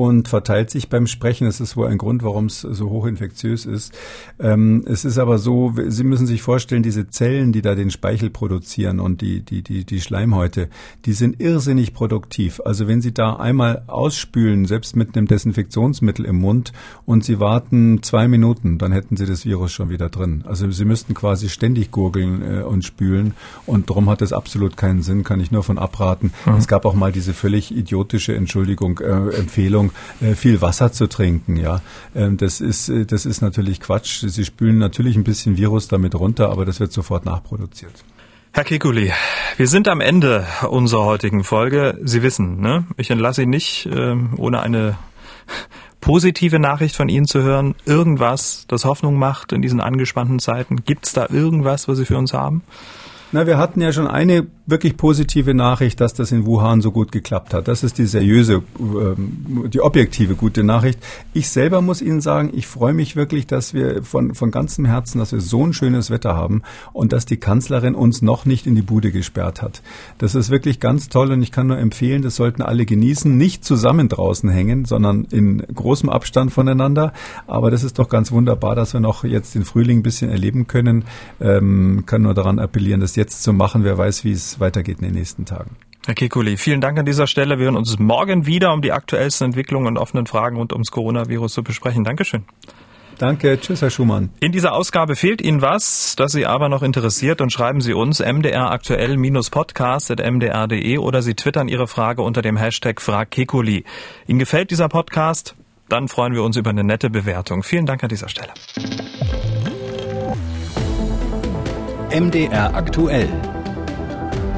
C: und verteilt sich beim Sprechen. Das ist wohl ein Grund, warum es so hochinfektiös ist. Ähm, es ist aber so, Sie müssen sich vorstellen, diese Zellen, die da den Speichel produzieren und die, die, die, die Schleimhäute, die sind irrsinnig produktiv. Also wenn Sie da einmal ausspülen, selbst mit einem Desinfektionsmittel im Mund und Sie warten zwei Minuten, dann hätten Sie das Virus schon wieder drin. Also Sie müssten quasi ständig gurgeln äh, und spülen und darum hat es absolut keinen Sinn, kann ich nur von abraten. Mhm. Es gab auch mal diese völlig idiotische Entschuldigung, äh, Empfehlung, äh, viel Wasser zu trinken. Ja, ähm, das ist äh, das ist natürlich Quatsch. Sie spülen natürlich ein bisschen Virus damit runter, aber das wird sofort nachproduziert.
B: Herr Kekuli, wir sind am Ende unserer heutigen Folge. Sie wissen, ne? ich entlasse ihn nicht, äh, ohne eine <laughs> positive Nachricht von Ihnen zu hören. Irgendwas, das Hoffnung macht in diesen angespannten Zeiten. Gibt es da irgendwas, was Sie für uns haben?
C: Na, wir hatten ja schon eine wirklich positive Nachricht, dass das in Wuhan so gut geklappt hat. Das ist die seriöse, ähm, die objektive gute Nachricht. Ich selber muss Ihnen sagen, ich freue mich wirklich, dass wir von, von ganzem Herzen, dass wir so ein schönes Wetter haben und dass die Kanzlerin uns noch nicht in die Bude gesperrt hat. Das ist wirklich ganz toll und ich kann nur empfehlen, das sollten alle genießen. Nicht zusammen draußen hängen, sondern in großem Abstand voneinander. Aber das ist doch ganz wunderbar, dass wir noch jetzt den Frühling ein bisschen erleben können. Ähm, kann nur daran appellieren, das jetzt zu machen. Wer weiß, wie es weitergeht in den nächsten Tagen.
B: Herr Kekuli, vielen Dank an dieser Stelle. Wir hören uns morgen wieder, um die aktuellsten Entwicklungen und offenen Fragen rund ums Coronavirus zu besprechen. Dankeschön.
C: Danke, tschüss, Herr Schumann.
B: In dieser Ausgabe fehlt Ihnen was, das Sie aber noch interessiert, und schreiben Sie uns mdraktuell-podcast.mdr.de oder Sie twittern Ihre Frage unter dem Hashtag FragKekuli. Ihnen gefällt dieser Podcast? Dann freuen wir uns über eine nette Bewertung. Vielen Dank an dieser Stelle.
A: MDR aktuell.